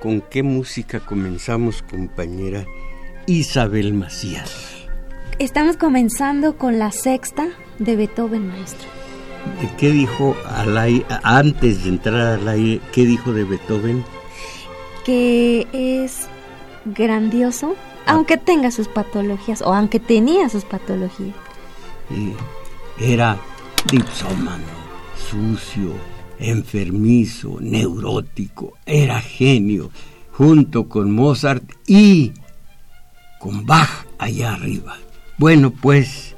¿Con qué música comenzamos, compañera Isabel Macías? Estamos comenzando con la sexta de Beethoven, maestro. ¿De qué dijo al antes de entrar al aire, qué dijo de Beethoven? Que es grandioso, ah. aunque tenga sus patologías, o aunque tenía sus patologías. era dipsómano, sucio, enfermizo, neurótico, era genio, junto con Mozart y con Bach allá arriba. Bueno, pues,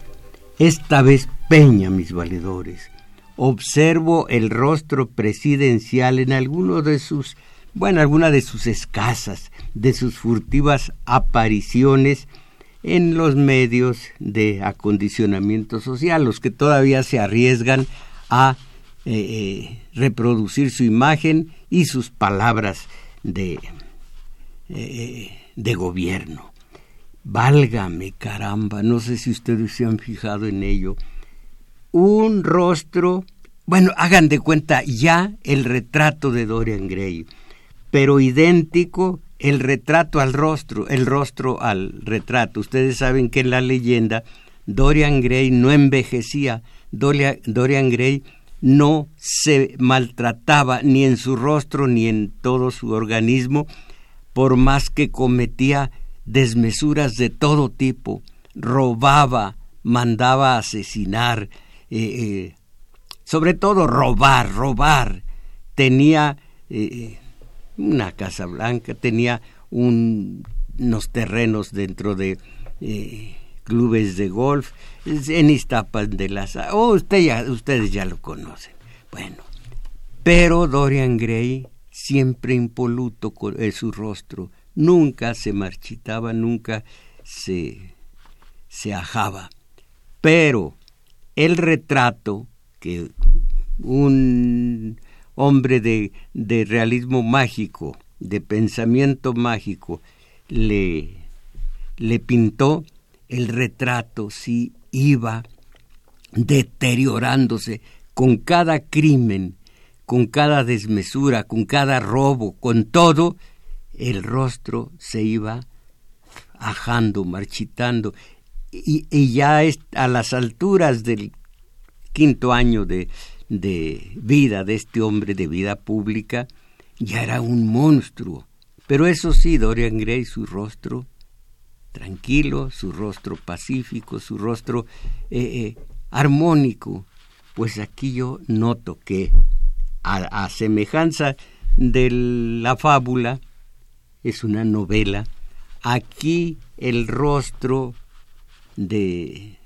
esta vez Peña, mis valedores. Observo el rostro presidencial en alguno de sus, bueno, alguna de sus escasas, de sus furtivas apariciones en los medios de acondicionamiento social, los que todavía se arriesgan a eh, eh, reproducir su imagen y sus palabras de, eh, de gobierno. Válgame, caramba, no sé si ustedes se han fijado en ello. Un rostro, bueno, hagan de cuenta ya el retrato de Dorian Gray, pero idéntico el retrato al rostro, el rostro al retrato. Ustedes saben que en la leyenda Dorian Gray no envejecía, Dorian Gray no se maltrataba ni en su rostro ni en todo su organismo, por más que cometía desmesuras de todo tipo, robaba, mandaba asesinar, eh, eh, sobre todo robar, robar. Tenía eh, una casa blanca, tenía unos terrenos dentro de clubes de golf, en Iztapas de las... Oh, usted ya, ustedes ya lo conocen. Bueno, pero Dorian Gray, siempre impoluto con su rostro, nunca se marchitaba, nunca se, se ajaba. Pero el retrato que un hombre de, de realismo mágico, de pensamiento mágico, le, le pintó, el retrato sí iba deteriorándose con cada crimen, con cada desmesura, con cada robo, con todo, el rostro se iba ajando, marchitando, y, ya a las alturas del quinto año de, de vida de este hombre de vida pública, ya era un monstruo. Pero eso sí, Dorian Gray, su rostro tranquilo, su rostro pacífico, su rostro eh, eh, armónico. Pues aquí yo noto que a, semejanza de la fábula, es una novela, aquí el rostro de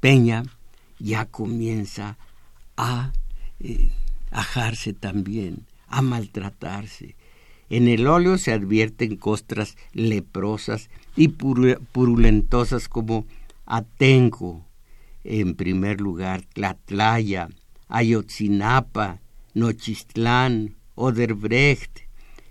Peña ya comienza a eh, ajarse también, a maltratarse. En el óleo se advierten costras leprosas y purulentosas como Atenco, en primer lugar, Tlatlaya, Ayotzinapa, Nochistlán, Oderbrecht,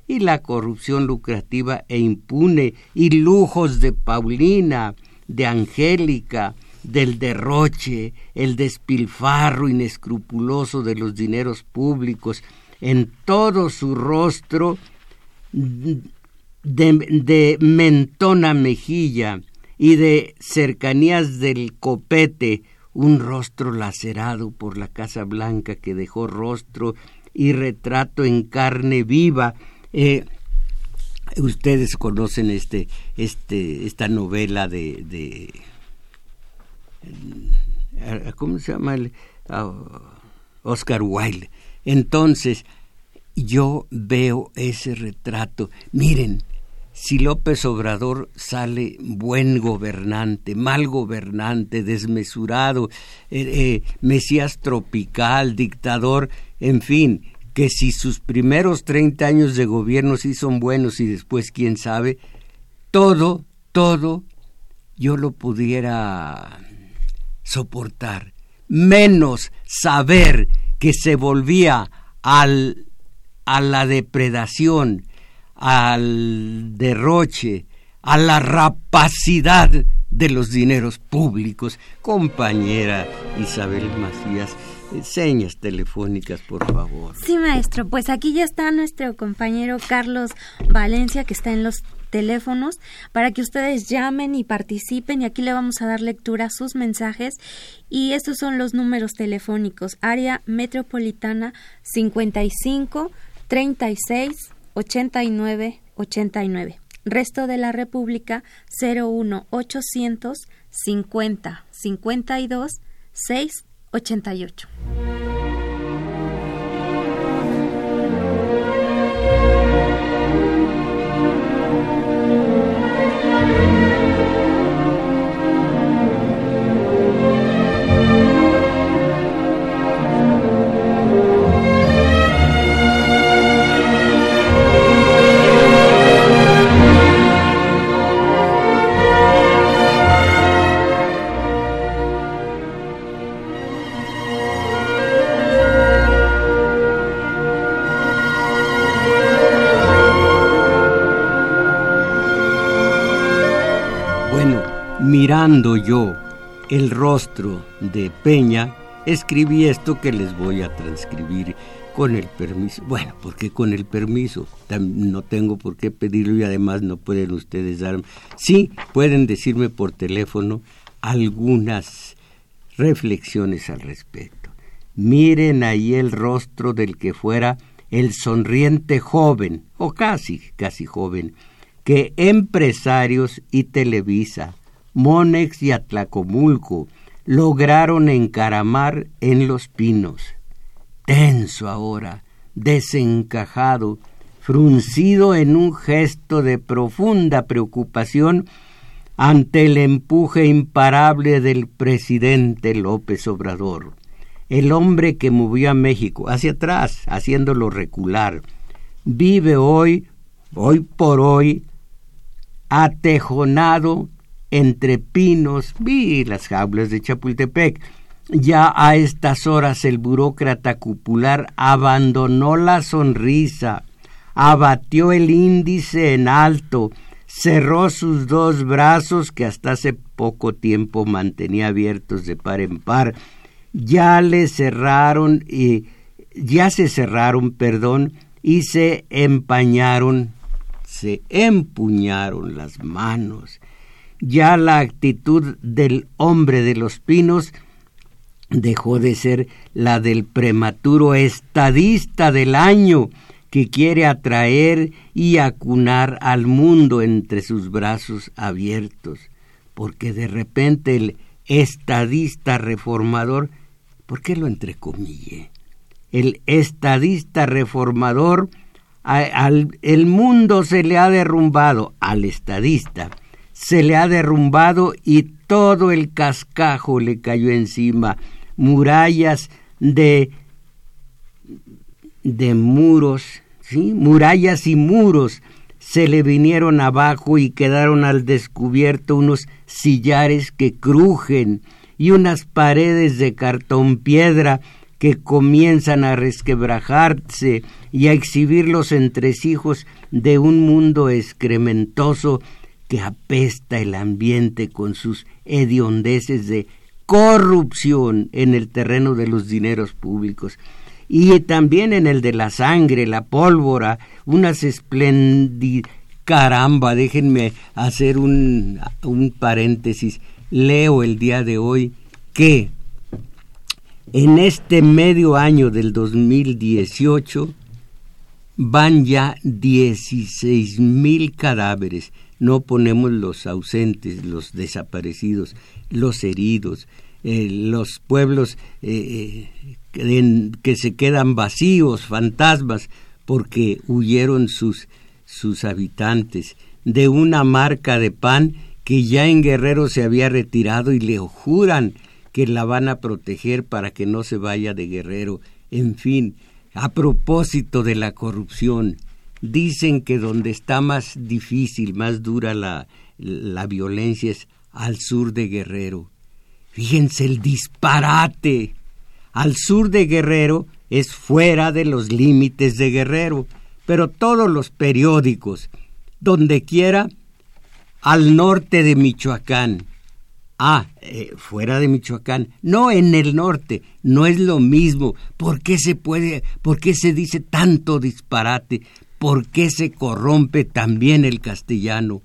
y la corrupción lucrativa e impune, y lujos de Paulina, de Angélica, del derroche, el despilfarro inescrupuloso de los dineros públicos, en todo su rostro de, mentona mejilla y de cercanías del copete, un rostro lacerado por la Casa Blanca que dejó rostro y retrato en carne viva. Eh, ustedes conocen este, este, esta novela de, de eh, ¿cómo se llama? Ah, Oscar Wilde. Entonces, yo veo ese retrato. Miren, si López Obrador sale buen gobernante, mal gobernante, desmesurado, eh, eh, mesías tropical, dictador, en fin, que si sus primeros 30 años de gobierno sí son buenos y después quién sabe, todo, todo, yo lo pudiera soportar, menos saber que se volvía al, a la depredación, al derroche, a la rapacidad de los dineros públicos. Compañera Isabel Macías, señas telefónicas, por favor. Sí, maestro, pues aquí ya está nuestro compañero Carlos Valencia, que está en los teléfonos para que ustedes llamen y participen y aquí le vamos a dar lectura a sus mensajes y estos son los números telefónicos área metropolitana 55 36 89 89 resto de la República 01 800 50 52 6 88 el rostro de Peña, escribí esto que les voy a transcribir con el permiso. Bueno, porque con el permiso no tengo por qué pedirlo y además no pueden ustedes darme. Sí, pueden decirme por teléfono algunas reflexiones al respecto. Miren ahí el rostro del que fuera el sonriente joven, o casi, casi joven, que empresarios y Televisa, Monex y Atlacomulco lograron encaramar en los pinos. Tenso ahora, desencajado, fruncido en un gesto de profunda preocupación ante el empuje imparable del presidente López Obrador, el hombre que movió a México hacia atrás, haciéndolo recular, vive hoy, hoy por hoy, atejonado entre pinos, vi las jaulas de Chapultepec. Ya a estas horas el burócrata cupular abandonó la sonrisa, abatió el índice en alto, cerró sus dos brazos que hasta hace poco tiempo mantenía abiertos de par en par, ya le cerraron y ya se cerraron, perdón, y se empañaron, se empuñaron las manos ya la actitud del hombre de los pinos dejó de ser la del prematuro estadista del año que quiere atraer y acunar al mundo entre sus brazos abiertos, porque de repente el estadista reformador, ¿por qué lo entrecomille? El estadista reformador, el mundo se le ha derrumbado al estadista, se le ha derrumbado y todo el cascajo le cayó encima, murallas de de muros, ¿sí? murallas y muros se le vinieron abajo y quedaron al descubierto unos sillares que crujen y unas paredes de cartón piedra que comienzan a resquebrajarse y a exhibir los entresijos de un mundo excrementoso que apesta el ambiente con sus hediondeces de corrupción en el terreno de los dineros públicos y también en el de la sangre, la pólvora, unas espléndidas... Caramba, déjenme hacer un, un paréntesis. Leo el día de hoy que en este medio año del 2018 van ya 16 mil cadáveres no ponemos los ausentes, los desaparecidos, los heridos, eh, los pueblos eh, eh, que se quedan vacíos, fantasmas, porque huyeron sus, sus habitantes. de una marca de pan que ya en Guerrero se había retirado y le juran que la van a proteger para que no se vaya de Guerrero. En fin, a propósito de la corrupción, dicen que donde está más difícil, más dura la, la violencia es al sur de Guerrero. Fíjense el disparate. Al sur de Guerrero es fuera de los límites de Guerrero, pero todos los periódicos, donde quiera, al norte de Michoacán. Ah, eh, fuera de Michoacán, no en el norte, no es lo mismo. ¿Por qué se puede, por qué se dice tanto disparate? ¿Por qué se corrompe también el castellano?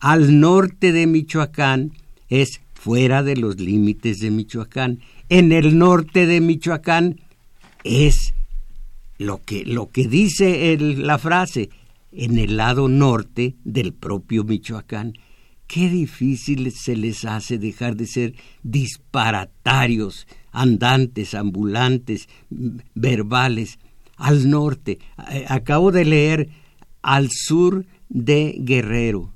Al norte de Michoacán es fuera de los límites de Michoacán. En el norte de Michoacán es lo que, lo que dice la frase, en el lado norte del propio Michoacán. Qué difícil se les hace dejar de ser disparatarios, andantes, ambulantes, verbales. Al norte, eh, acabo de leer al sur de Guerrero.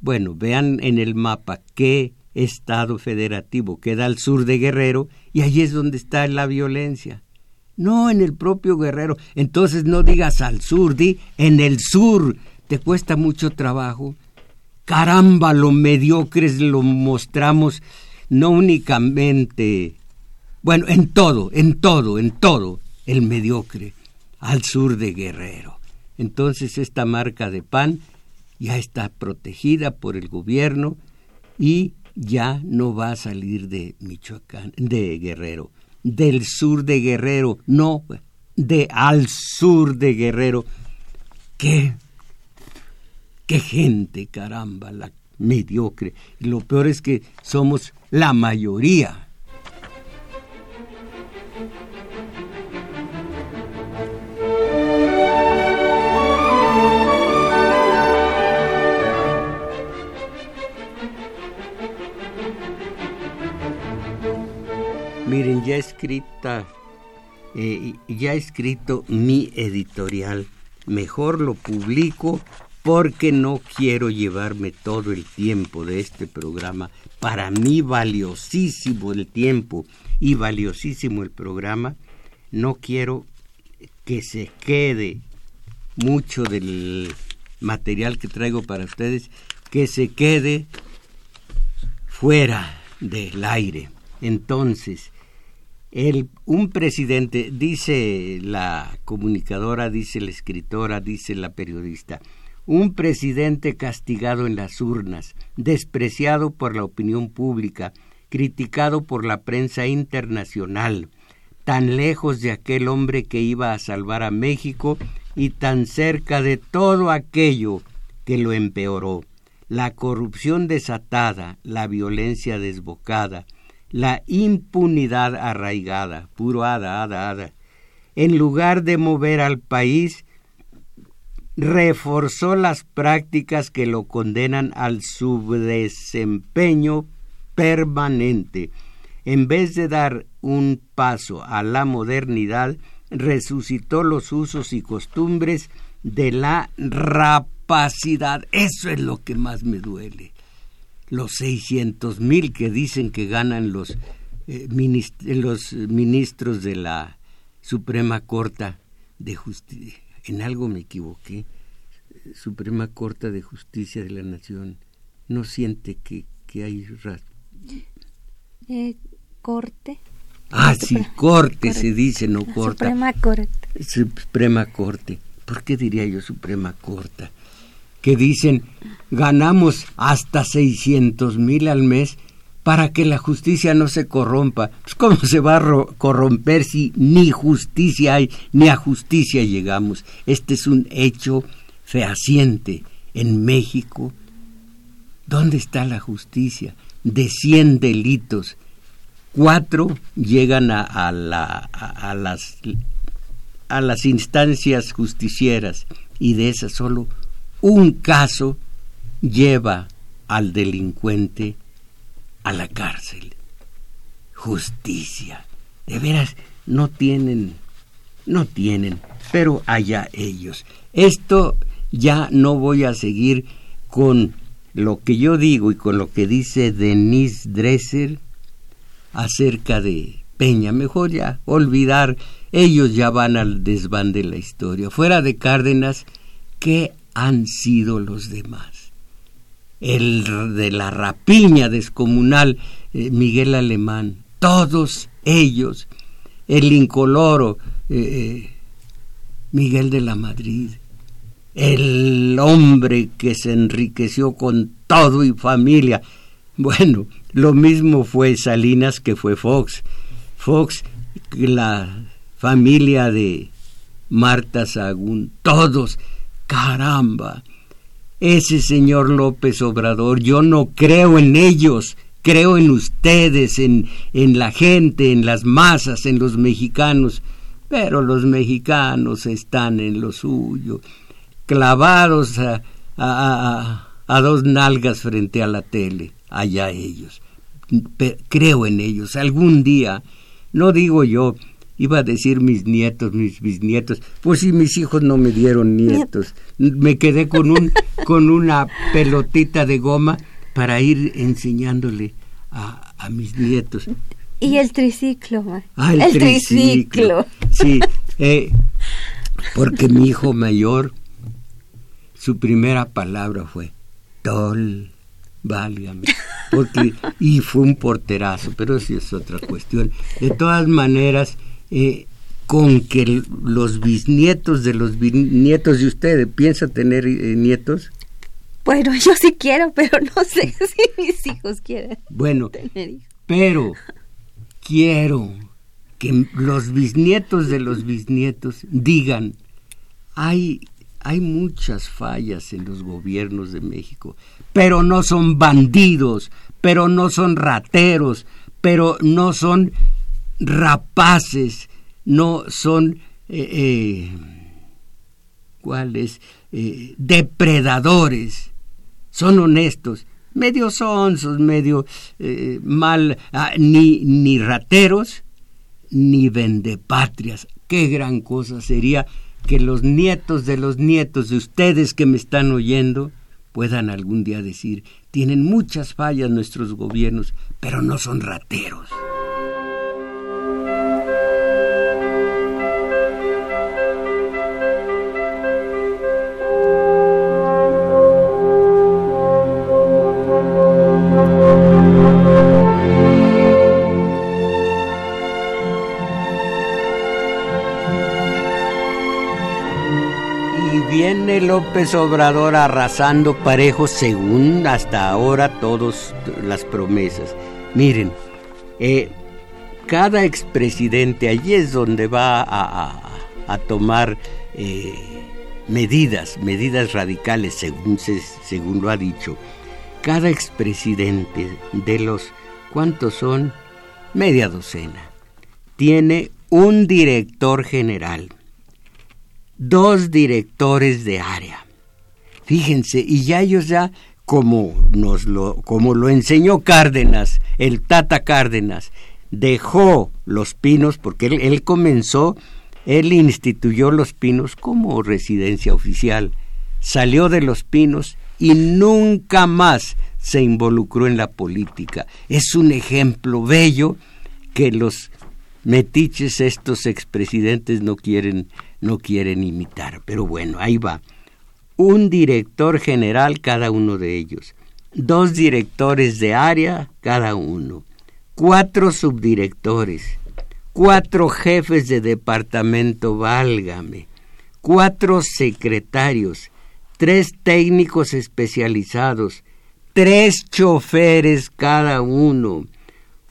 Bueno, vean en el mapa qué estado federativo queda al sur de Guerrero y allí es donde está la violencia. No en el propio Guerrero. Entonces no digas al sur, di en el sur. Te cuesta mucho trabajo. Caramba, lo mediocres lo mostramos no únicamente, bueno, en todo, en todo, en todo, el mediocre, al sur de Guerrero. Entonces esta marca de pan ya está protegida por el gobierno y ya no va a salir de Michoacán, de Guerrero del sur de Guerrero, no de al sur de Guerrero. ¿Qué? ¿Qué gente, caramba, la mediocre? Lo peor es que somos la mayoría. Miren, ya escrita, eh, ya escrito mi editorial. Mejor lo publico porque no quiero llevarme todo el tiempo de este programa. Para mí valiosísimo el tiempo y valiosísimo el programa. No quiero que se quede mucho del material que traigo para ustedes, que se quede fuera del aire. Entonces, el, un presidente, dice la comunicadora, dice la escritora, dice la periodista, un presidente castigado en las urnas, despreciado por la opinión pública, criticado por la prensa internacional, tan lejos de aquel hombre que iba a salvar a México y tan cerca de todo aquello que lo empeoró. La corrupción desatada, la violencia desbocada, la impunidad arraigada, puro hada, hada, hada. En lugar de mover al país, reforzó las prácticas que lo condenan al subdesempeño permanente. En vez de dar un paso a la modernidad, resucitó los usos y costumbres de la rapacidad. Eso es lo que más me duele los 600 mil que dicen que ganan los, eh, los ministros de la Suprema Corte de Justicia. En algo me equivoqué. Suprema Corte de Justicia de la Nación no siente que, que hay... Eh, corte. Ah, sí, corte, se dice, no corta. Suprema Corte. Suprema Corte. ¿Por qué diría yo Suprema Corte? Que dicen ganamos hasta 600 mil al mes para que la justicia no se corrompa. Pues, ¿Cómo se va a corromper si ni justicia hay, ni a justicia llegamos? Este es un hecho fehaciente. En México, ¿dónde está la justicia? De 100 delitos, cuatro llegan a, la, a, las, a las instancias justicieras y de esas solo un caso lleva al delincuente a la cárcel. Justicia. De veras, no tienen, no tienen, pero allá ellos. Esto ya no voy a seguir con lo que yo digo y con lo que dice Denise Dresser acerca de Peña. Mejor ya olvidar, ellos ya van al desván de la historia. Fuera de Cárdenas, ¿qué han sido los demás? El de la rapiña descomunal, eh, Miguel Alemán, todos ellos, el incoloro, eh, eh, Miguel de la Madrid, el hombre que se enriqueció con todo y familia. Bueno, lo mismo fue Salinas que fue Fox. Fox, la familia de Marta Sagún, todos, caramba. Ese señor López Obrador, yo no creo en ellos, creo en ustedes, en, en la gente, en las masas, en los mexicanos, pero los mexicanos están en lo suyo clavados a, a, dos nalgas frente a la tele, allá ellos. creo en ellos, algún día, no digo yo, iba a decir mis nietos, mis bisnietos, pues si mis hijos no me dieron nietos, me quedé con un con una pelotita de goma para ir enseñándole a, a mis nietos. Y el triciclo. Ah, el, triciclo. Sí, eh, porque mi hijo mayor su primera palabra fue Tol, válgame. Porque, y fue un porterazo, pero eso es otra cuestión. De todas maneras, eh, con que los bisnietos de los bisnietos de ustedes, ¿piensa tener eh, nietos? Bueno, yo sí quiero, pero no sé si mis hijos quieren bueno, Pero quiero que los bisnietos de los bisnietos digan, hay hay muchas fallas en los gobiernos de México, pero no son bandidos, pero no son rateros, pero no son rapaces, no son eh, eh, ¿cuáles? Eh, depredadores, son honestos, medio sonsos, medio mal, ah, ni, ni rateros, ni vendepatrias. Qué gran cosa sería que los nietos de los nietos de ustedes que me están oyendo puedan algún día decir, tienen muchas fallas nuestros gobiernos, pero no son rateros. López Obrador arrasando parejo según hasta ahora todas las promesas. Miren, eh, cada expresidente, allí es donde va a, tomar eh, medidas, medidas radicales, según, según lo ha dicho. Cada expresidente de los, ¿cuántos son? Media docena. Tiene un director general dos directores de área. Fíjense, y ya ellos ya, como, nos lo, como lo enseñó Cárdenas, el Tata Cárdenas, dejó los pinos, porque él, él comenzó, él instituyó los pinos como residencia oficial, salió de los pinos y nunca más se involucró en la política. Es un ejemplo bello que los metiches estos expresidentes no quieren no quieren imitar. Pero bueno, ahí va. Un director general cada uno de ellos. Dos directores de área cada uno. Cuatro subdirectores. Cuatro jefes de departamento, válgame. Cuatro secretarios. Tres técnicos especializados. Tres choferes cada uno.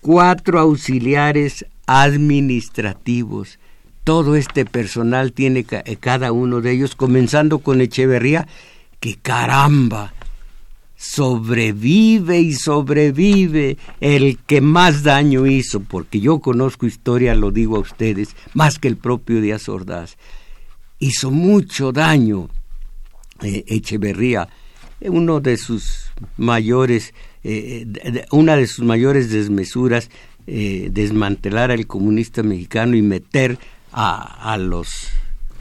Cuatro auxiliares administrativos todo este personal tiene eh, cada uno de ellos, comenzando con Echeverría, que caramba, sobrevive y sobrevive el que más daño hizo, porque yo conozco historia, lo digo a ustedes, más que el propio Díaz Ordaz. Hizo mucho daño eh, Echeverría, uno de sus mayores, eh, una de sus mayores desmesuras, desmantelar al comunista mexicano y meter a, los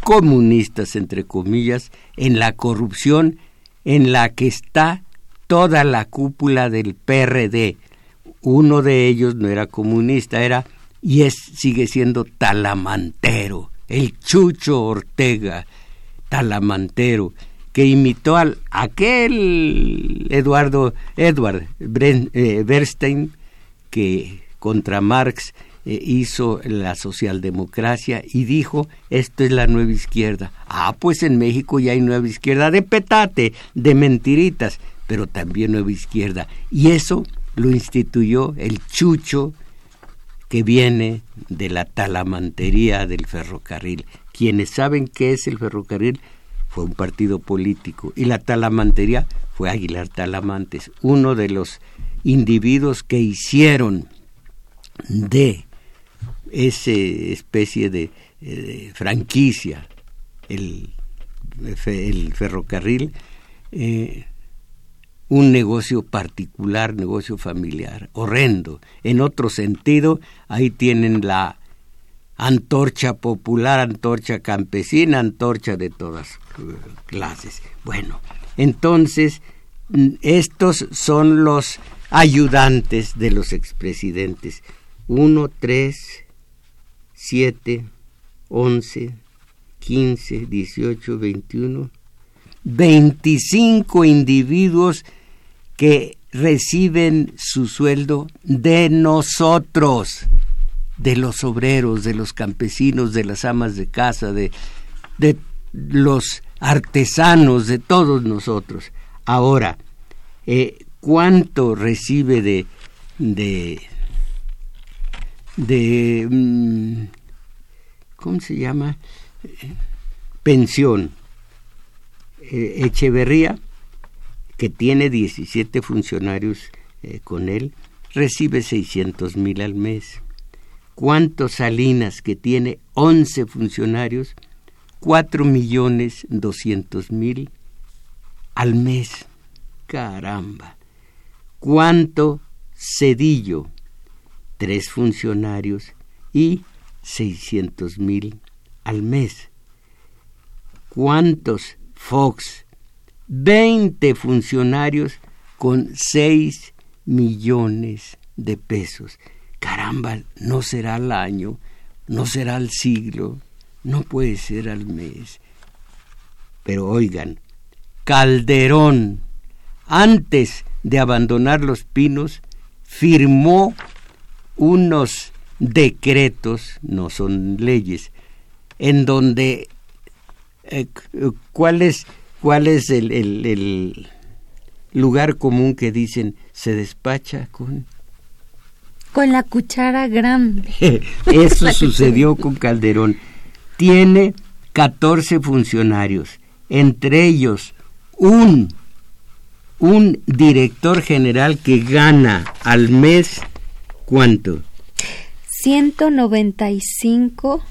comunistas, entre comillas, en la corrupción en la que está toda la cúpula del PRD. Uno de ellos no era comunista, era y es sigue siendo talamantero, el Chucho Ortega, talamantero, que imitó al aquel Eduardo Edward eh, Bernstein que contra Marx eh, hizo la socialdemocracia y dijo esto es la nueva izquierda. Ah, pues en México ya hay nueva izquierda de petate, de mentiritas, pero también nueva izquierda. Y eso lo instituyó el Chucho que viene de la talamantería del ferrocarril. Quienes saben qué es el ferrocarril fue un partido político y la talamantería fue Aguilar Talamantes, uno de los individuos que hicieron de esa especie de, eh, franquicia el, el ferrocarril eh, un negocio particular, negocio familiar, horrendo. En otro sentido, ahí tienen la antorcha popular, antorcha campesina, antorcha de todas clases. Bueno, entonces, mm, estos son los ayudantes de los expresidentes. Uno, tres, siete, once, quince, dieciocho, veintiuno, veinticinco individuos que reciben su sueldo de nosotros, de los obreros, de los campesinos, de las amas de casa, de, de los artesanos, de todos nosotros. Ahora, eh, ¿cuánto recibe de, de, de mm, ¿cómo se llama? Pensión. Eh, Echeverría que tiene 17 funcionarios eh, con él, recibe 600 mil al mes. ¿Cuántos Salinas, que tiene 11 funcionarios, 4 millones 200 mil al mes? Caramba. ¿Cuánto Cedillo? Tres funcionarios y 600 mil al mes. ¿Cuántos Fox? 20 funcionarios con 6 millones de pesos. Caramba, no será al año, no será al siglo, no puede ser al mes. Pero oigan, Calderón, antes de abandonar los pinos, firmó unos decretos, no son leyes, en donde eh, cuáles ¿Cuál es el, el, lugar común que dicen se despacha con? Con la cuchara grande. Eso sucedió con Calderón. Tiene 14 funcionarios, entre ellos un, un director general que gana al mes, ¿cuánto? 195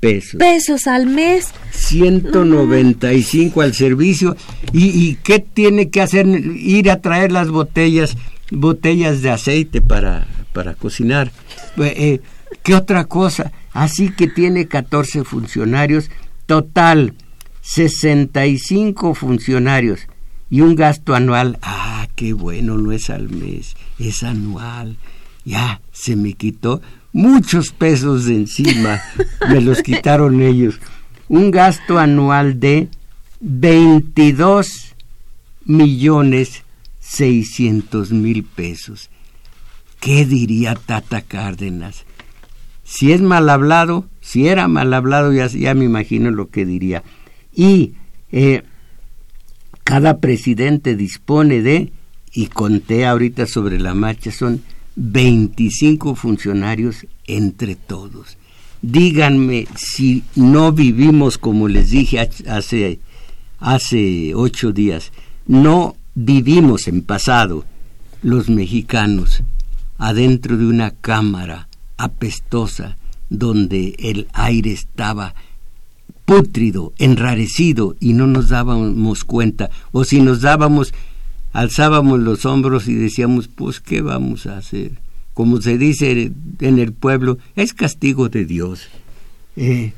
pesos. Pesos al mes. 195 al servicio. ¿Y, ¿Y qué tiene que hacer? Ir a traer las botellas, botellas de aceite para, para cocinar. Eh, eh, ¿Qué otra cosa? Así que tiene 14 funcionarios. Total, 65 funcionarios. Y un gasto anual. Ah, qué bueno, no es al mes, es anual. Ya, se me quitó muchos pesos de encima, me los quitaron ellos. Un gasto anual de 22 millones 600 mil pesos. ¿Qué diría Tata Cárdenas? Si es mal hablado, si era mal hablado, ya, ya me imagino lo que diría. Y eh, cada presidente dispone de, y conté ahorita sobre la marcha, son 25 funcionarios entre todos. Díganme si no vivimos, como les dije hace, hace ocho días, no vivimos en pasado los mexicanos adentro de una cámara apestosa donde el aire estaba pútrido, enrarecido y no nos dábamos cuenta, o si nos dábamos alzábamos los hombros y decíamos, pues, ¿qué vamos a hacer? Como se dice en el pueblo, es castigo de Dios. Eh,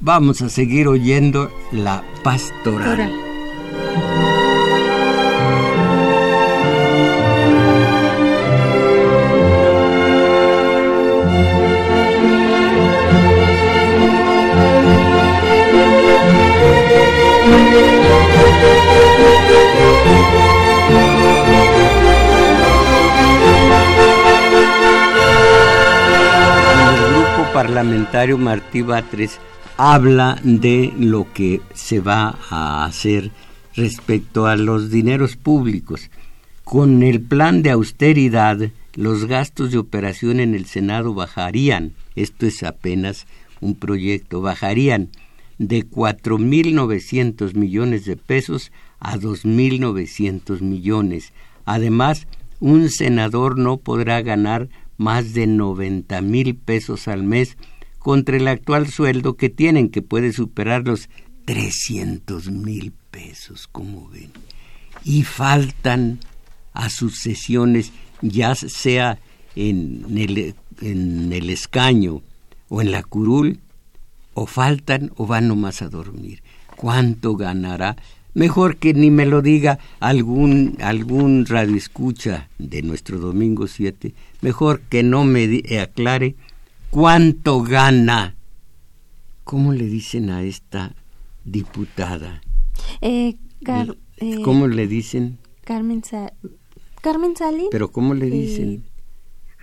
vamos a seguir oyendo la pastoral. Parlamentario Martí Batres habla de lo que se va a hacer respecto a los dineros públicos. Con el plan de austeridad, los gastos de operación en el Senado bajarían, esto es apenas un proyecto, bajarían de 4.900 millones de pesos a 2.900 millones. Además, un senador no podrá ganar más de 90 mil pesos al mes contra el actual sueldo que tienen, que puede superar los 300 mil pesos, como ven. Y faltan a sus sesiones, ya sea en el, en el escaño o en la curul, o faltan o van nomás a dormir. ¿Cuánto ganará? Mejor que ni me lo diga algún, algún radioescucha de nuestro domingo 7. Mejor que no me aclare cuánto gana. ¿Cómo le dicen a esta diputada? Eh, eh, ¿Cómo le dicen? Carmen, Carmen Salín. ¿Pero cómo le dicen?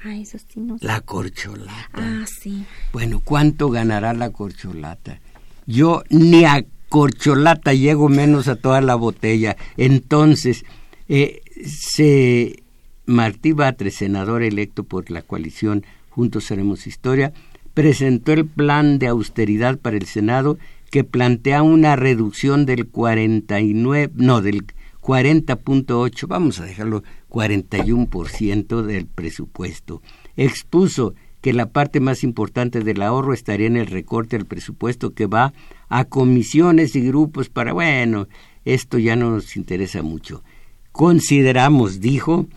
Ah, eso sí no La corcholata. Ah, sí. Bueno, ¿cuánto ganará la corcholata? Yo ni a corcholata llego menos a toda la botella. Entonces, eh, se Martí Batres, senador electo por la coalición Juntos Haremos Historia, presentó el plan de austeridad para el Senado que plantea una reducción del 49, no, del 40.8, vamos a dejarlo 41% del presupuesto. Expuso que la parte más importante del ahorro estaría en el recorte del presupuesto que va a comisiones y grupos para, bueno, esto ya no nos interesa mucho. Consideramos, dijo,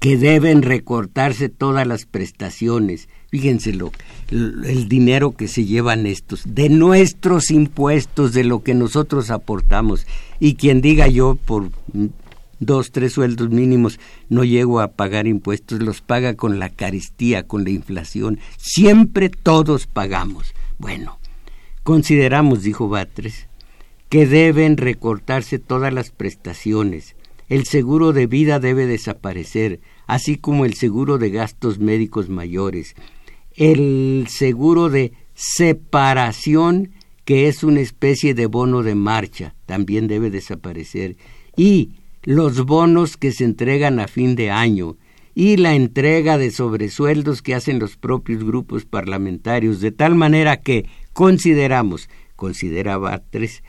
que deben recortarse todas las prestaciones. Fíjense lo, el dinero que se llevan estos, de nuestros impuestos, de lo que nosotros aportamos. Y quien diga yo por dos, tres sueldos mínimos no llego a pagar impuestos, los paga con la caristía, con la inflación. Siempre todos pagamos. Bueno, consideramos, dijo Batres, que deben recortarse todas las prestaciones. El seguro de vida debe desaparecer, así como el seguro de gastos médicos mayores. El seguro de separación, que es una especie de bono de marcha, también debe desaparecer. Y los bonos que se entregan a fin de año y la entrega de sobresueldos que hacen los propios grupos parlamentarios, de tal manera que consideramos, consideraba tres,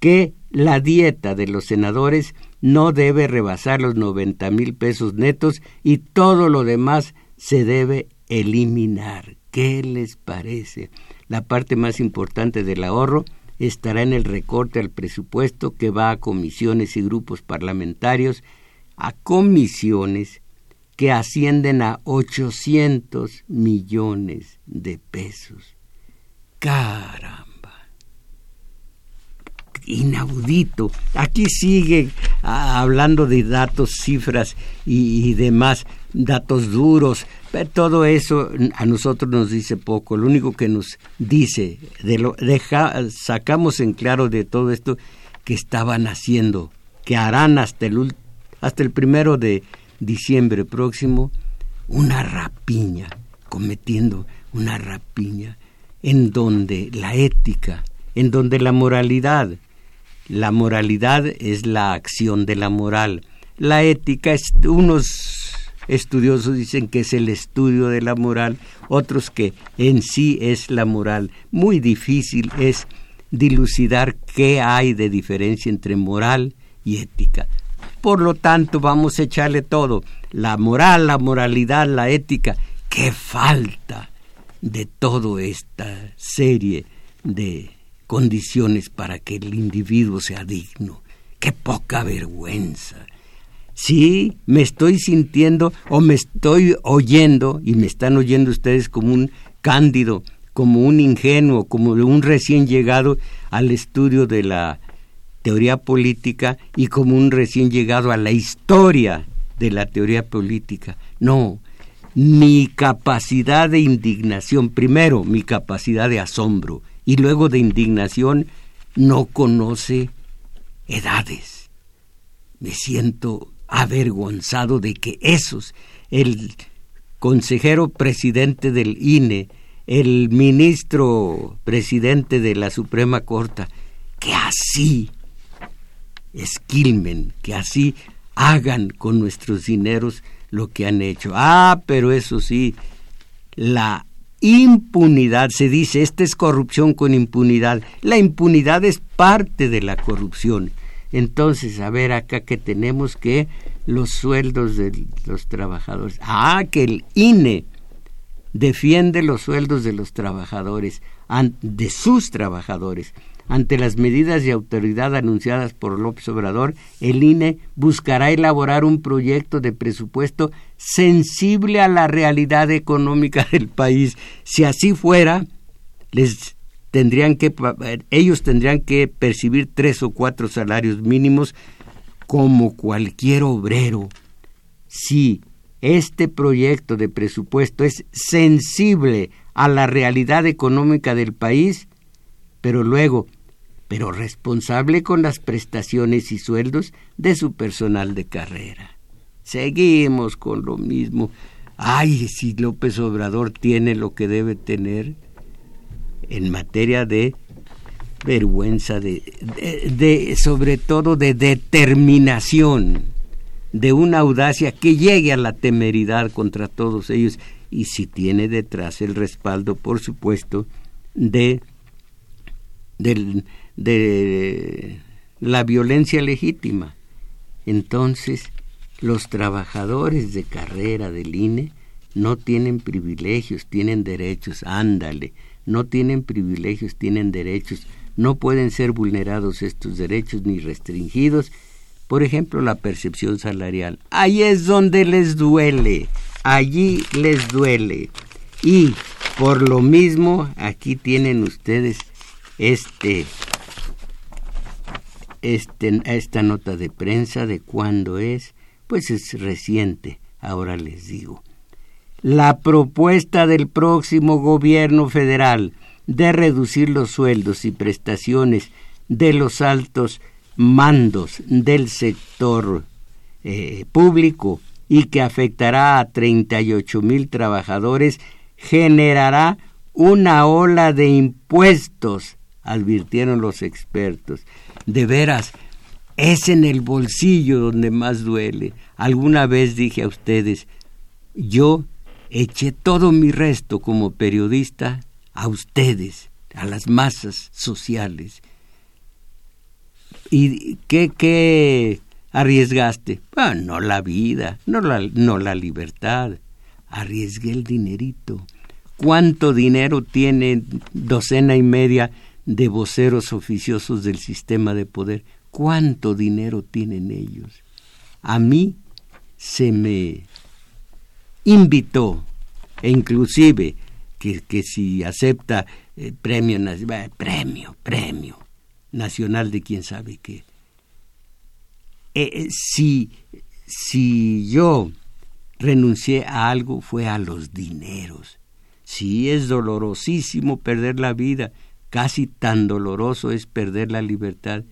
que la dieta de los senadores no debe rebasar los noventa mil pesos netos y todo lo demás se debe eliminar. ¿Qué les parece? La parte más importante del ahorro estará en el recorte al presupuesto que va a comisiones y grupos parlamentarios, a comisiones que ascienden a 800 millones de pesos. Caramba. Inaudito. Aquí sigue ah, hablando de datos, cifras y demás datos duros, pero todo eso a nosotros nos dice poco. Lo único que nos dice, de lo, sacamos en claro de todo esto que estaban haciendo, que harán hasta el, hasta el primero de diciembre próximo una rapiña, cometiendo una rapiña, en donde la ética, en donde la moralidad, la moralidad es la acción de la moral, la ética es unos estudiosos dicen que es el estudio de la moral, otros que en sí es la moral. Muy difícil es dilucidar qué hay de diferencia entre moral y ética. Por lo tanto, vamos a echarle todo, la moral, la moralidad, la ética. ¡Qué falta de toda esta serie de condiciones para que el individuo sea digno! ¡Qué poca vergüenza! Sí, me estoy sintiendo o me estoy oyendo, y me están oyendo ustedes como un cándido, como un ingenuo, como un recién llegado al estudio de la teoría política y como un recién llegado a la historia de la teoría política. No, mi capacidad de indignación, primero mi capacidad de asombro y luego de indignación, no conoce edades. Me siento avergonzado de que esos, el consejero presidente del INE, el ministro presidente de la Suprema Corte, que así esquilmen, que así hagan con nuestros dineros lo que han hecho. Ah, pero eso sí, la impunidad, se dice, esta es corrupción con impunidad. La impunidad es parte de la corrupción. Entonces, a ver, acá que tenemos que los sueldos de los trabajadores. Ah, que el INE defiende los sueldos de los trabajadores, de sus trabajadores. Ante las medidas de autoridad anunciadas por López Obrador, el INE buscará elaborar un proyecto de presupuesto sensible a la realidad económica del país. Si así fuera, les tendrían que ellos tendrían que percibir tres o cuatro salarios mínimos como cualquier obrero. Si este proyecto de presupuesto es sensible a la realidad económica del país, pero luego pero responsable con las prestaciones y sueldos de su personal de carrera. Seguimos con lo mismo. Ay, si López Obrador tiene lo que debe tener en materia de vergüenza, de, sobre todo de determinación, de una audacia que llegue a la temeridad contra todos ellos y si tiene detrás el respaldo, por supuesto, de del de la violencia legítima. Entonces, los trabajadores de carrera del INE no tienen privilegios, tienen derechos, ándale, no tienen privilegios, tienen derechos, no pueden ser vulnerados estos derechos ni restringidos. Por ejemplo, la percepción salarial. Ahí es donde les duele, allí les duele. Y por lo mismo, aquí tienen ustedes este este, esta nota de prensa de cuándo es, pues es reciente, ahora les digo. La propuesta del próximo gobierno federal de reducir los sueldos y prestaciones de los altos mandos del sector eh, público y que afectará a 38 mil trabajadores generará una ola de impuestos, advirtieron los expertos de veras, es en el bolsillo donde más duele. Alguna vez dije a ustedes, yo eché todo mi resto como periodista a ustedes, a las masas sociales. ¿Y qué, qué arriesgaste? Ah, no la vida, no la, no la libertad. Arriesgué el dinerito. ¿Cuánto dinero tiene docena y media de voceros oficiosos del sistema de poder. ¿Cuánto dinero tienen ellos? A mí se me invitó, e inclusive que, que si acepta eh, premio, premio, premio nacional de quién sabe qué. Eh, eh, si, si yo renuncié a algo fue a los dineros. Si es dolorosísimo perder la vida, Casi tan doloroso es perder la libertad,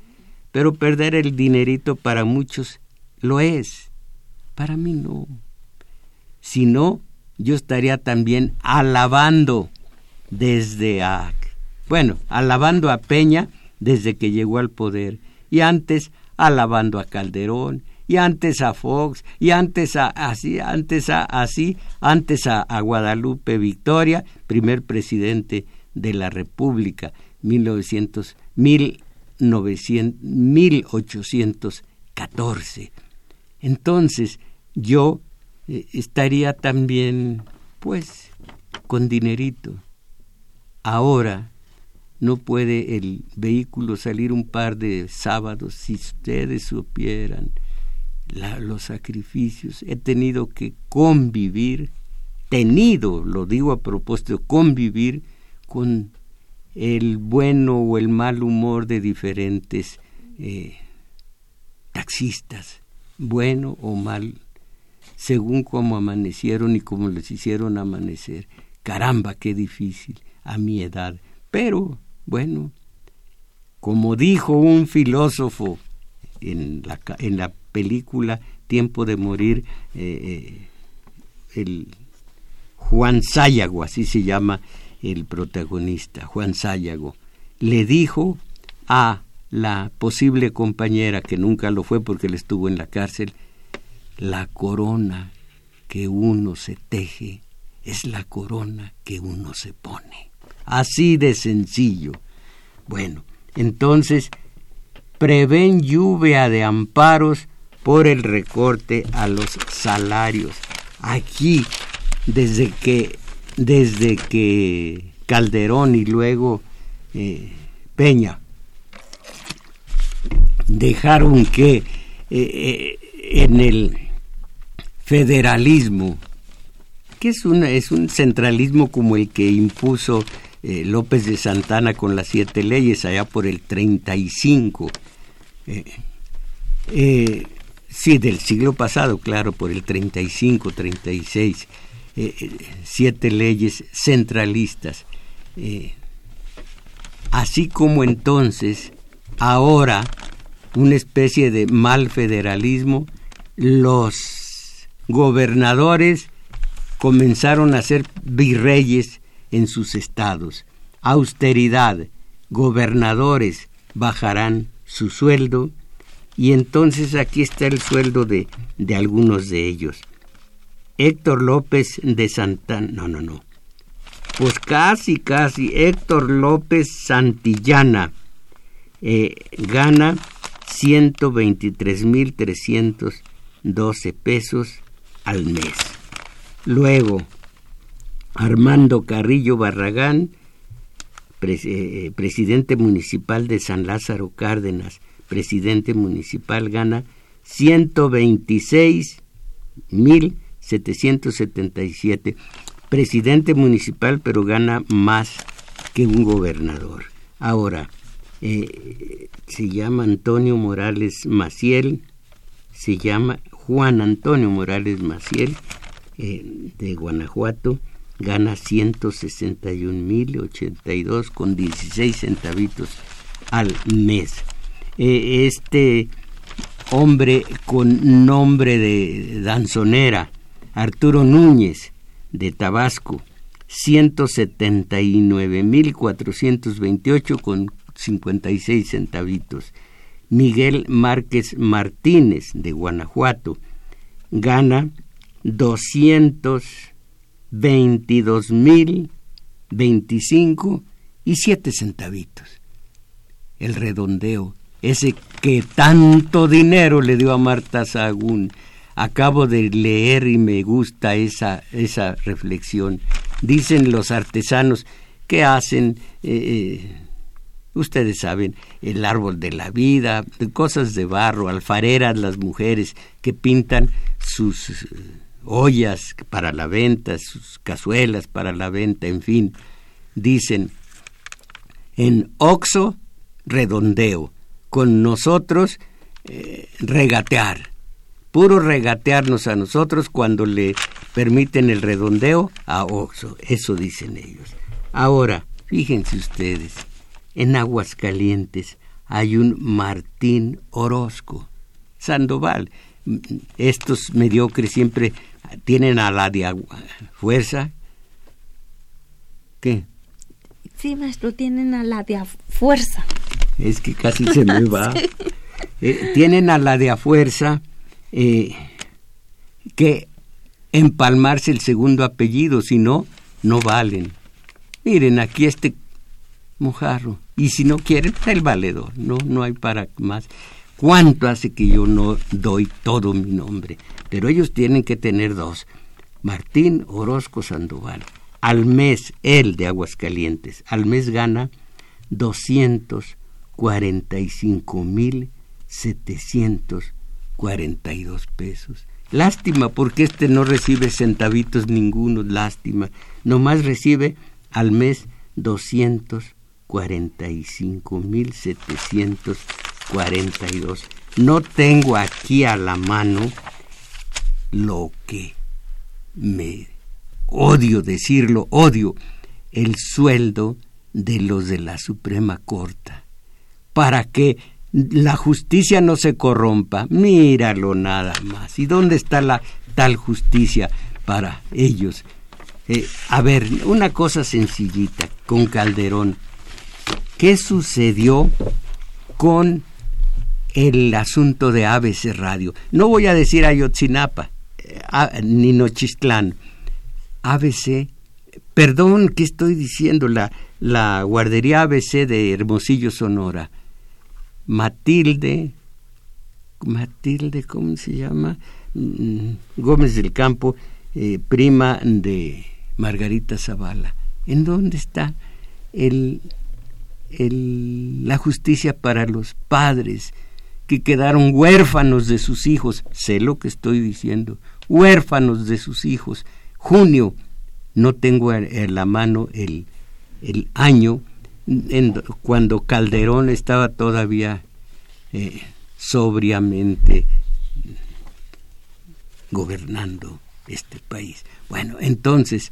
pero perder el dinerito para muchos lo es. Para mí no. Si no, yo estaría también alabando desde a, bueno, alabando a Peña desde que llegó al poder y antes alabando a Calderón y antes a Fox y antes a así antes a así antes a Guadalupe Victoria primer presidente de la República, 1900, 1814. Entonces, yo eh, estaría también, pues, con dinerito. Ahora no puede el vehículo salir un par de sábados, si ustedes supieran los sacrificios. He tenido que convivir, tenido, lo digo a propósito, convivir con el bueno o el mal humor de diferentes eh, taxistas, bueno o mal, según cómo amanecieron y cómo les hicieron amanecer. Caramba, qué difícil a mi edad. Pero, bueno, como dijo un filósofo en la, en la película Tiempo de Morir, eh, eh, el Juan Sayago, así se llama, el protagonista, Juan Sáyago, le dijo a la posible compañera, que nunca lo fue porque él estuvo en la cárcel, la corona que uno se teje es la corona que uno se pone. Así de sencillo. Bueno, entonces prevén lluvia de amparos por el recorte a los salarios. Aquí, desde que, desde que Calderón y luego eh, Peña dejaron que eh, eh, en el federalismo, que es, una, es un centralismo como el que impuso López de Santana con las siete leyes allá por el 35. Eh, eh, sí, del siglo pasado, claro, por el 35, 36. Siete leyes centralistas. así como entonces, ahora, una especie de mal federalismo, los gobernadores comenzaron a ser virreyes en sus estados. Austeridad, gobernadores bajarán su sueldo y entonces aquí está el sueldo de, de algunos de ellos. Héctor López de Santana, no, no, no. Pues casi, casi, Héctor López Santillana eh, gana 123.312 pesos al mes. Luego, Armando Carrillo Barragán, eh, presidente municipal de San Lázaro Cárdenas, presidente municipal, gana 126.777. Presidente municipal, pero gana más que un gobernador. Ahora, eh, se llama Antonio Morales Maciel, se llama Juan Antonio Morales Maciel, eh, de Guanajuato, gana 161.082 con 16 centavitos al mes. Eh, este hombre con nombre de danzonera, Arturo Núñez, de Tabasco, 179.428 con 56 centavitos. Miguel Márquez Martínez de Guanajuato gana 222 mil 25 y 7 centavitos. El redondeo, ese que tanto dinero le dio a Marta Sagún. Acabo de leer y me gusta esa, esa reflexión. Dicen los artesanos que hacen eh, eh, Ustedes saben, el árbol de la vida, cosas de barro, alfareras, las mujeres que pintan sus eh, ollas para la venta, sus cazuelas para la venta, en fin. Dicen, en Oxo, redondeo, con nosotros, regatear. Puro regatearnos a nosotros cuando le permiten el redondeo a Oxo. Eso dicen ellos. Ahora, fíjense ustedes, en Aguascalientes hay un Martín Orozco. Sandoval. Estos mediocres siempre tienen a la de fuerza. ¿Qué? Sí, maestro, tienen a la de fuerza. Es que casi se me va. Eh, tienen a la de a fuerza eh, que empalmarse el segundo apellido, si no, no valen. Miren, aquí este mojarro y si no quieren, el valedor, no, no hay para más. ¿Cuánto hace que yo no doy todo mi nombre? Pero ellos tienen que tener dos. Martín Orozco Sandoval. Al mes, él de Aguascalientes, al mes gana 245 mil 742 pesos. Lástima porque este no recibe centavitos ninguno, lástima. Nomás recibe al mes 200 45.742. No tengo aquí a la mano lo que me odio decirlo, odio el sueldo de los de la Suprema Corte. Para que la justicia no se corrompa, míralo nada más. ¿Y dónde está la tal justicia para ellos? Eh, a ver, una cosa sencillita con Calderón. ¿Qué sucedió con el asunto de ABC Radio? No voy a decir Ayotzinapa, eh, ni Nochistlán. ABC, perdón, ¿qué estoy diciendo? La, la guardería ABC de Hermosillo, Sonora. Matilde, Matilde, ¿cómo se llama? Mm, Gómez del Campo, eh, prima de Margarita Zavala. ¿En dónde está el, el, la justicia para los padres que quedaron huérfanos de sus hijos? Sé lo que estoy diciendo, huérfanos de sus hijos. Junio, no tengo en la mano el, el año en, cuando Calderón estaba todavía eh, sobriamente gobernando este país. Bueno, entonces,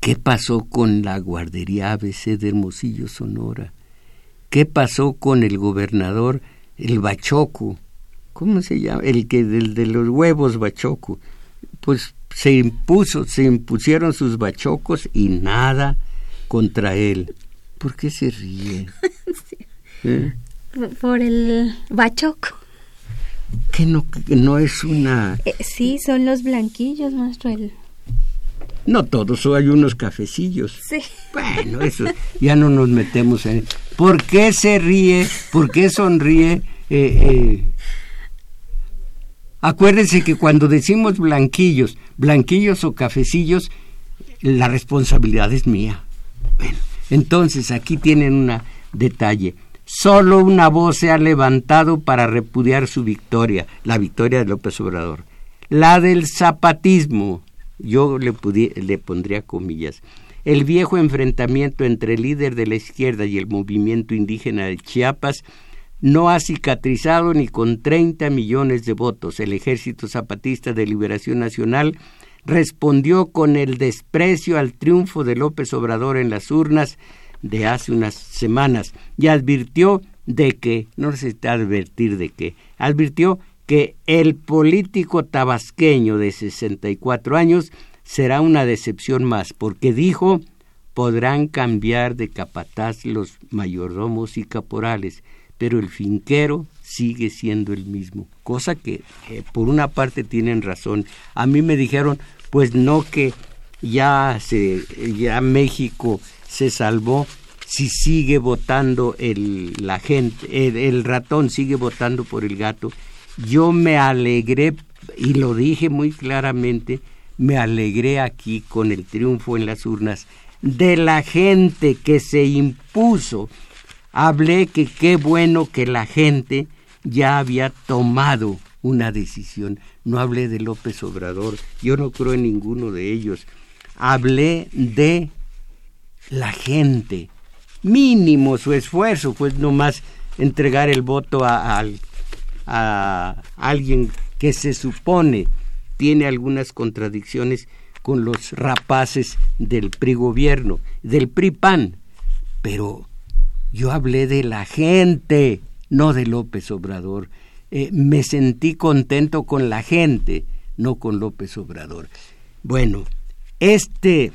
¿qué pasó con la guardería ABC de Hermosillo, Sonora? ¿Qué pasó con el gobernador, el Bachoco? ¿Cómo se llama? El que del de los huevos Bachoco. Pues se impuso, se impusieron sus bachocos y nada contra él. ¿Por qué se ríe? ¿Eh? Por el bachoco. Que no, no es una... Eh, sí, son los blanquillos, maestro. El... No todos, hay unos cafecillos. Sí. Bueno, eso ya no nos metemos en... ¿Por qué se ríe? ¿Por qué sonríe? Eh, acuérdense que cuando decimos blanquillos, blanquillos o cafecillos, la responsabilidad es mía. Bueno, entonces aquí tienen un detalle. Solo una voz se ha levantado para repudiar su victoria, la victoria de López Obrador. La del zapatismo, yo le, le pondría comillas. El viejo enfrentamiento entre el líder de la izquierda y el movimiento indígena de Chiapas no ha cicatrizado ni con 30 millones de votos. El Ejército Zapatista de Liberación Nacional respondió con el desprecio al triunfo de López Obrador en las urnas de hace unas semanas y advirtió de que, no necesita advertir de que, advirtió que el político tabasqueño de 64 años será una decepción más, porque dijo podrán cambiar de capataz los mayordomos y caporales, pero el finquero sigue siendo el mismo, cosa que por una parte tienen razón. A mí me dijeron, pues no que ya se ya México se salvó si sigue votando el, la gente, el, ratón sigue votando por el gato. Yo me alegré, y lo dije muy claramente, me alegré aquí con el triunfo en las urnas de la gente que se impuso. Hablé que qué bueno que la gente ya había tomado una decisión. No hablé de López Obrador, yo no creo en ninguno de ellos. Hablé de la gente. Mínimo su esfuerzo, pues nomás entregar el voto a, a, alguien que se supone tiene algunas contradicciones con los rapaces del PRI gobierno, del PRI PAN. Pero yo hablé de la gente, no de López Obrador. Eh, me sentí contento con la gente, no con López Obrador. Bueno, este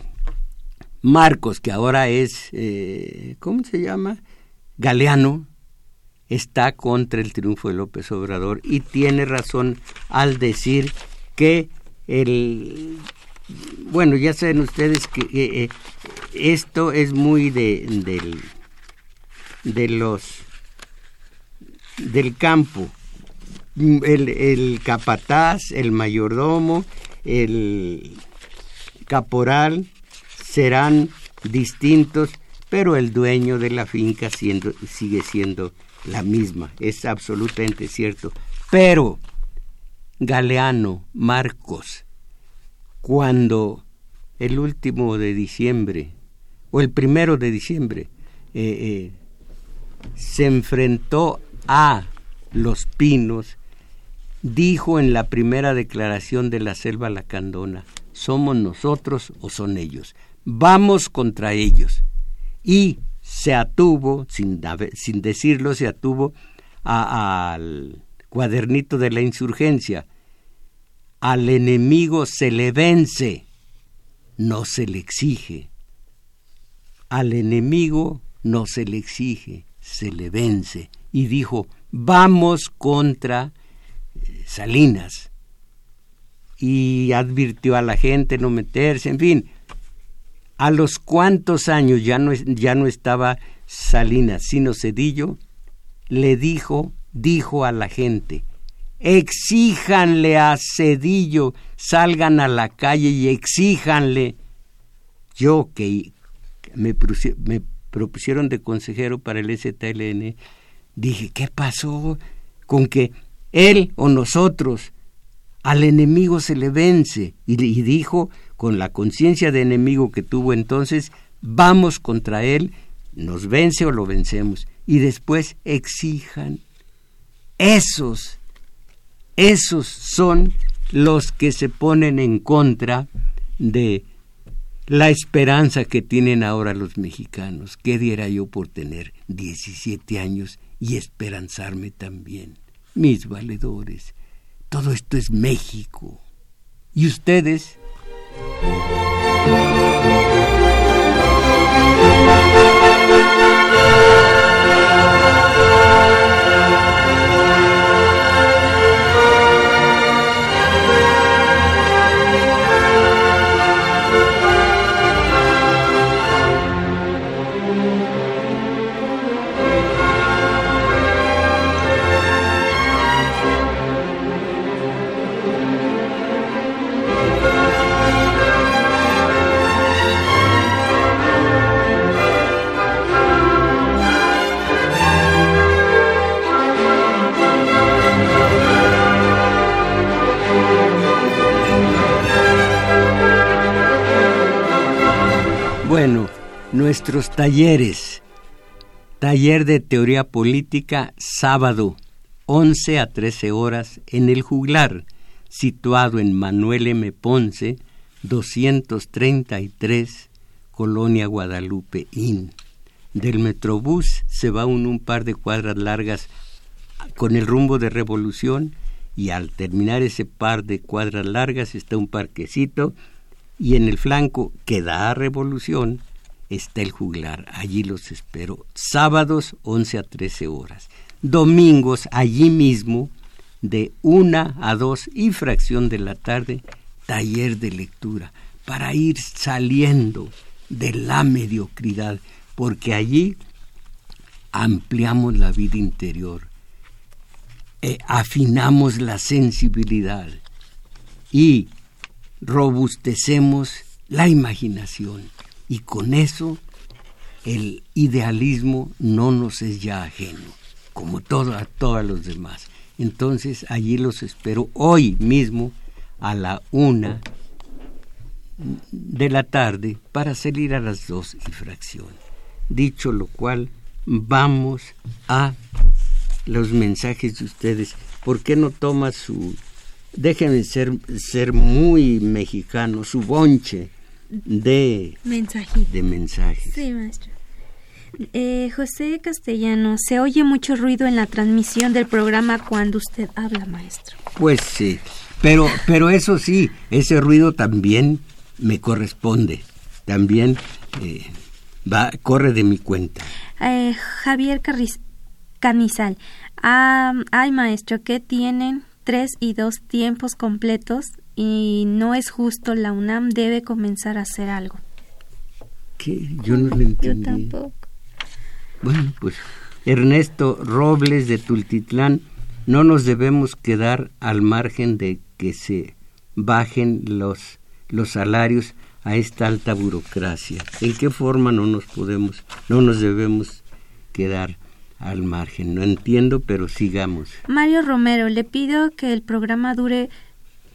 Marcos, que ahora es, eh, ¿cómo se llama? Galeano, está contra el triunfo de López Obrador y tiene razón al decir que el bueno ya saben ustedes que eh, esto es muy de del de los del campo el, el capataz el mayordomo el caporal serán distintos, pero el dueño de la finca sigue siendo la misma, es absolutamente cierto. Pero Galeano, Marcos, cuando el último de diciembre, o el primero de diciembre, eh, eh, se enfrentó a los pinos, dijo en la primera declaración de la selva lacandona, somos nosotros o son ellos vamos contra ellos. Y se atuvo, sin, sin decirlo, se atuvo al cuadernito de la insurgencia. Al enemigo se le vence no se le exige. Al enemigo no se le exige, se le vence. Y dijo, vamos contra eh, Salinas. Y advirtió a la gente no meterse, en fin. A los cuantos años ya no, ya no estaba Salinas, sino Cedillo, le dijo, dijo a la gente, exíjanle a Cedillo, salgan a la calle y exíjanle. Yo que me, me propusieron de consejero para el STLN, dije, ¿qué pasó con que él o nosotros al enemigo se le vence? Y, y dijo, con la conciencia de enemigo que tuvo entonces, vamos contra él, nos vence o lo vencemos. Y después exijan. Esos, esos son los que se ponen en contra de la esperanza que tienen ahora los mexicanos. ¿Qué diera yo por tener 17 años y esperanzarme también? Mis valedores, todo esto es México. ¿Y ustedes? Talleres. Taller de teoría política sábado 11 a 13 horas en el juglar, situado en Manuel M. Ponce, 233, Colonia Guadalupe Inn. Del Metrobús se va un, un par de cuadras largas con el rumbo de Revolución y al terminar ese par de cuadras largas está un parquecito y en el flanco que da a Revolución está el juglar. Allí los espero. Sábados 11 a 13 horas. Domingos allí mismo de una a dos y fracción de la tarde taller de lectura para ir saliendo de la mediocridad porque allí ampliamos la vida interior, eh, afinamos la sensibilidad y robustecemos la imaginación y con eso el idealismo no nos es ya ajeno, como todo, a todos los demás. Entonces allí los espero hoy mismo a la una de la tarde para salir a las dos y fracción. Dicho lo cual, vamos a los mensajes de ustedes. ¿Por qué no toma su déjenme ser, ser muy mexicano, su bonche de, de mensajes. Sí, maestro. Eh, José Castellano, se oye mucho ruido en la transmisión del programa cuando usted habla, maestro. Pues sí, pero, pero eso sí, ese ruido también me corresponde, también eh, va, corre de mi cuenta. Eh, Javier Carriz, Canizal, ah, ay maestro, ¿qué tienen tres y dos tiempos completos y no es justo, la UNAM debe comenzar a hacer algo. ¿Qué? Yo no lo entendí. Yo tampoco. Bueno, pues Ernesto Robles de Tultitlán, no nos debemos quedar al margen de que se bajen los, los salarios a esta alta burocracia. ¿En qué forma no nos podemos, no nos debemos quedar? al margen. No entiendo, pero sigamos. Mario Romero, le pido que el programa dure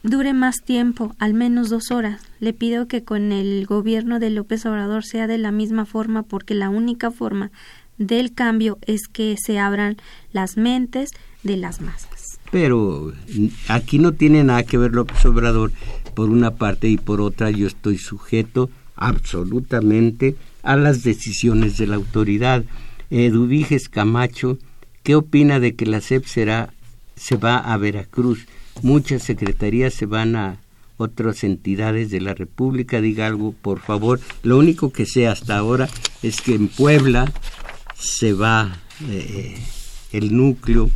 dure más tiempo, al menos dos horas. Le pido que con el gobierno de López Obrador sea de la misma forma, porque la única forma del cambio es que se abran las mentes de las masas. Pero aquí no tiene nada que ver López Obrador por una parte y por otra yo estoy sujeto absolutamente a las decisiones de la autoridad. Eduviges Camacho, ¿qué opina de que la SEP será, se va a Veracruz? Muchas secretarías se van a otras entidades de la República diga algo, por favor. Lo único que sé hasta ahora es que en Puebla se va eh, el núcleo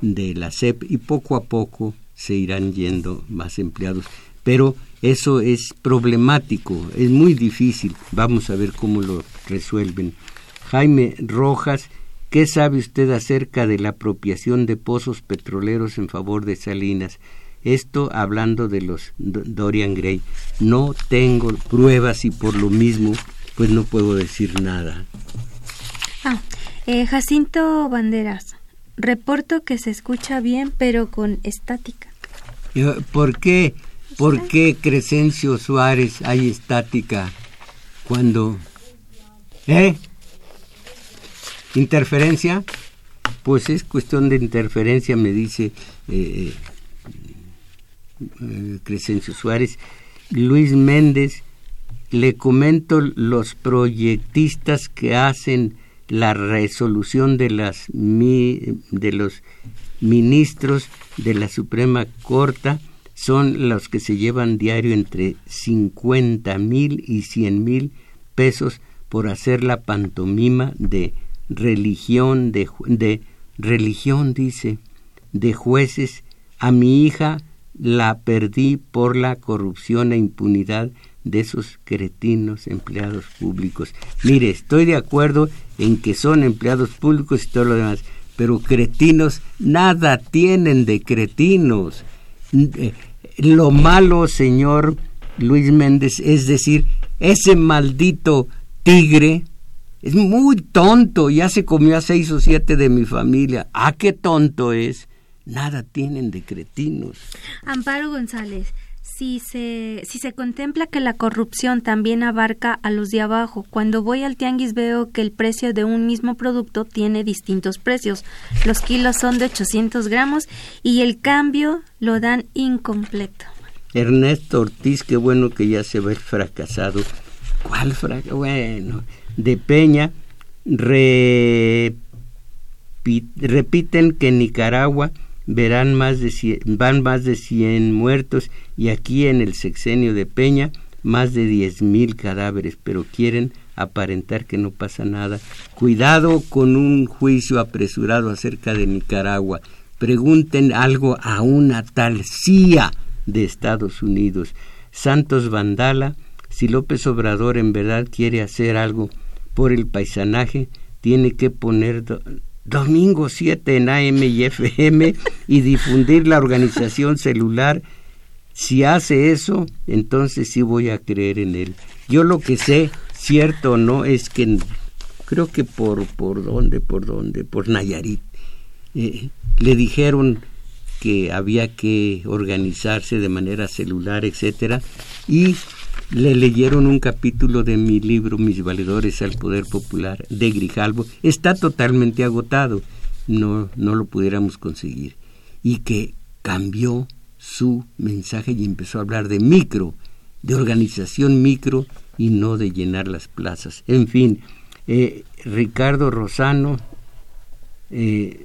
de la SEP y poco a poco se irán yendo más empleados. Pero eso es problemático, es muy difícil. Vamos a ver cómo lo resuelven. Jaime Rojas, ¿qué sabe usted acerca de la apropiación de pozos petroleros en favor de Salinas? Esto hablando de los Dorian Gray. No tengo pruebas y por lo mismo pues no puedo decir nada. Ah, eh, Jacinto Banderas. Reporto que se escucha bien pero con estática. Eh, ¿Por qué? ¿Por qué Crescencio Suárez hay estática cuando... ¿Eh? ¿Interferencia? Pues es cuestión de interferencia, me dice eh, eh, Crescencio Suárez. Luis Méndez, le comento los proyectistas que hacen la resolución de, las, de los ministros de la Suprema Corte son los que se llevan diario entre 50 mil y 100 mil pesos por hacer la pantomima de religión, de, de religión, dice, de jueces. A mi hija la perdí por la corrupción e impunidad de esos cretinos empleados públicos. Mire, estoy de acuerdo en que son empleados públicos y todo lo demás, pero cretinos nada tienen de cretinos. Eh, lo malo, señor Luis Méndez, es decir, ese maldito tigre es muy tonto, ya se comió a seis o siete de mi familia. Ah, qué tonto es. Nada tienen de cretinos. Amparo González, si se, si se contempla que la corrupción también abarca a los de abajo, cuando voy al tianguis veo que el precio de un mismo producto tiene distintos precios. Los kilos son de 800 gramos y el cambio lo dan incompleto. Ernesto Ortiz, qué bueno que ya se ve fracasado. ¿Cuál fracaso? Bueno, de Peña repiten que en Nicaragua verán más de van más de 100 muertos y aquí en el sexenio de Peña más de diez mil cadáveres, pero quieren aparentar que no pasa nada. Cuidado con un juicio apresurado acerca de Nicaragua. Pregunten algo a una tal CIA de Estados Unidos. Santos Vandala, si López Obrador en verdad quiere hacer algo por el paisanaje, tiene que poner domingo 7 en AM y FM y difundir la organización celular. Si hace eso, entonces sí voy a creer en él. Yo lo que sé, cierto o no, es que creo que por, por dónde, por dónde, por Nayarit, eh, le dijeron que había que organizarse de manera celular, etcétera, y le leyeron un capítulo de mi libro Mis valedores al poder popular de Grijalvo. Está totalmente agotado. No, no lo pudiéramos conseguir. Y que cambió su mensaje y empezó a hablar de micro, de organización micro y no de llenar las plazas. En fin, eh, Ricardo Rosano, eh,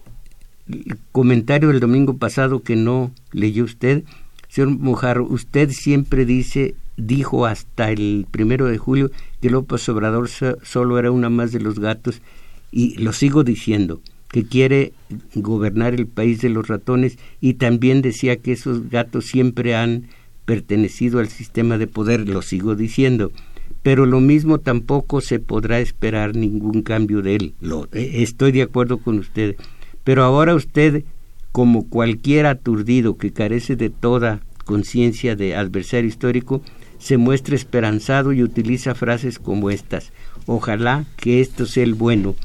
comentario del domingo pasado que no leyó usted. Señor Mojarro, usted siempre dice dijo hasta el primero de julio que López Obrador solo era una más de los gatos y lo sigo diciendo que quiere gobernar el país de los ratones y también decía que esos gatos siempre han pertenecido al sistema de poder, lo sigo diciendo, pero lo mismo tampoco se podrá esperar ningún cambio de él. Lo, eh, estoy de acuerdo con usted, pero ahora usted, como cualquier aturdido que carece de toda conciencia de adversario histórico, se muestra esperanzado y utiliza frases como estas. Ojalá que esto sea el bueno.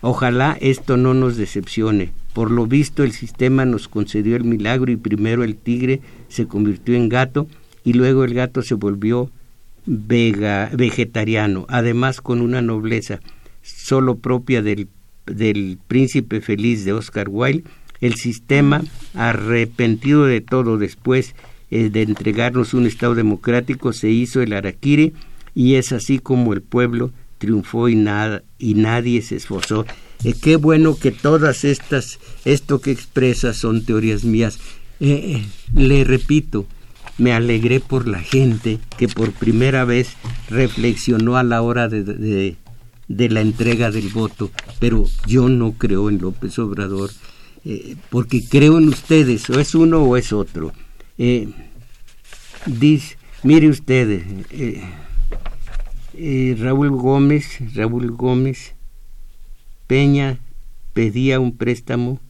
Ojalá esto no nos decepcione. Por lo visto el sistema nos concedió el milagro y primero el tigre se convirtió en gato y luego el gato se volvió vega, vegetariano, además con una nobleza solo propia del, del príncipe feliz de Oscar Wilde, el sistema, arrepentido de todo después eh, de entregarnos un Estado democrático, se hizo el araquiri y es así como el pueblo triunfó y, y nadie se esforzó. Eh, qué bueno que todas estas, esto que expresa son teorías mías. Eh, le repito, me alegré por la gente que por primera vez reflexionó a la hora de, de, la entrega del voto, pero yo no creo en López Obrador, eh, porque creo en ustedes, o es uno o es otro. Eh, dice, mire ustedes, eh, Raúl Gómez, Raúl Gómez Peña pedía un préstamo,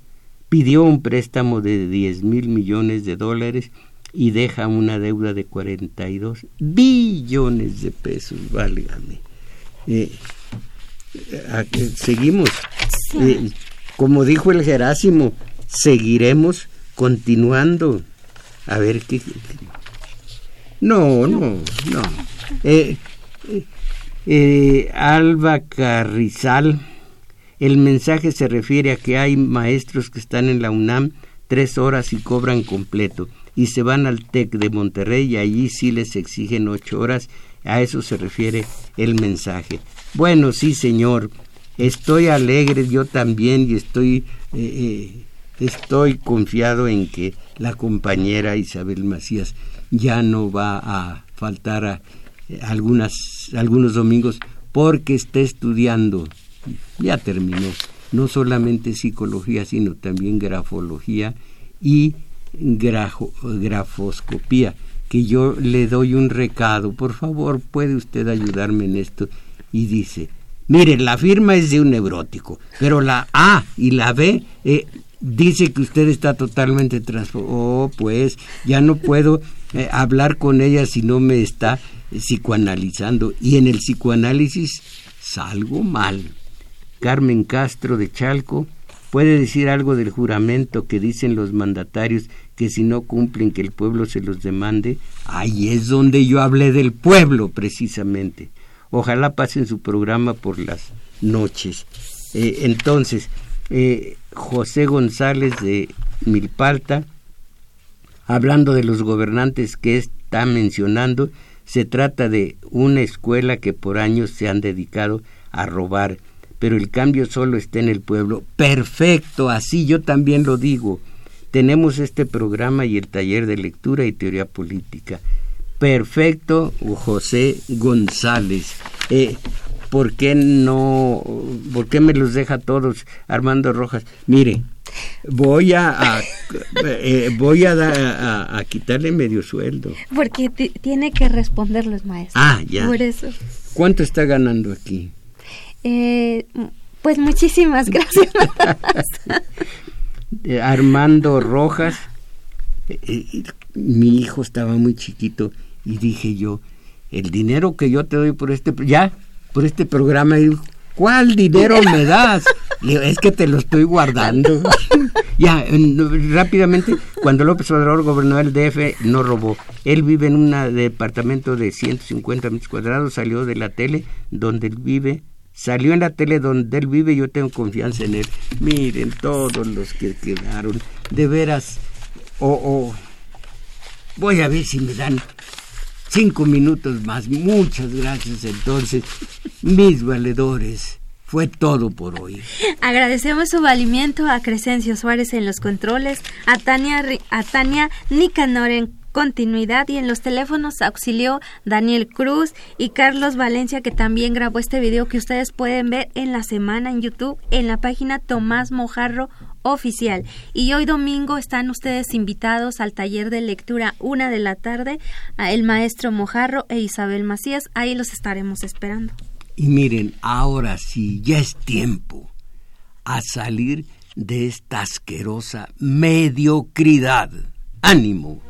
pidió un préstamo de 10 mil millones de dólares y deja una deuda de 42 billones de pesos, válgame. Eh, seguimos. Eh, como dijo el Gerásimo, seguiremos continuando. A ver qué. No, no, no. Eh, Alba Carrizal, el mensaje se refiere a que hay maestros que están en la UNAM tres horas y cobran completo y se van al TEC de Monterrey y allí sí les exigen ocho horas. A eso se refiere el mensaje. Bueno, sí, señor, estoy alegre yo también y estoy, eh, eh, estoy confiado en que la compañera Isabel Macías ya no va a faltar a, eh, algunos domingos porque está estudiando, ya terminó, no solamente psicología, sino también grafología y grafoscopía, que yo le doy un recado, por favor, ¿puede usted ayudarme en esto? Y dice, mire, la firma es de un neurótico, pero la A y la B eh, dice que usted está totalmente transformado. Oh, pues ya no puedo eh, hablar con ella si no me está psicoanalizando. Y en el psicoanálisis salgo mal. Carmen Castro de Chalco puede decir algo del juramento que dicen los mandatarios que si no cumplen que el pueblo se los demande, ahí es donde yo hablé del pueblo precisamente. Ojalá pasen su programa por las noches. Eh, entonces, eh, José González de Milpalta, hablando de los gobernantes que está mencionando, se trata de una escuela que por años se han dedicado a robar, pero el cambio solo está en el pueblo. Perfecto, así yo también lo digo tenemos este programa y el taller de lectura y teoría política. Perfecto, José González. Eh, ¿Por qué no, por qué me los deja todos, Armando Rojas? Mire, voy a, eh, voy a, a, quitarle medio sueldo. Porque tiene que responderlos, maestro. Ah, ya. Por eso. ¿Cuánto está ganando aquí? Eh, pues muchísimas gracias. Armando Rojas. Eh, eh, mi hijo estaba muy chiquito y dije yo, el dinero que yo te doy por este, ya, por este programa, ¿cuál dinero me das? es que te lo estoy guardando. ya, rápidamente, cuando López Obrador gobernó el DF, no robó. Él vive en un departamento de 150 metros cuadrados, salió de la tele, donde él vive, Salió en la tele donde él vive y yo tengo confianza en él. Miren todos los que quedaron. De veras. O voy a ver si me dan cinco minutos más. Muchas gracias entonces, mis valedores. Fue todo por hoy. Agradecemos su valimiento a Crescencio Suárez en los controles, a Tania, a Tania Nicanor en continuidad y en los teléfonos auxilió Daniel Cruz y Carlos Valencia que también grabó este video que ustedes pueden ver en la semana en YouTube en la página Tomás Mojarro oficial. Y hoy domingo están ustedes invitados al taller de lectura una de la tarde a el maestro Mojarro e Isabel Macías. Ahí los estaremos esperando. Y miren, ahora sí, ya es tiempo a salir de esta asquerosa mediocridad. Ánimo.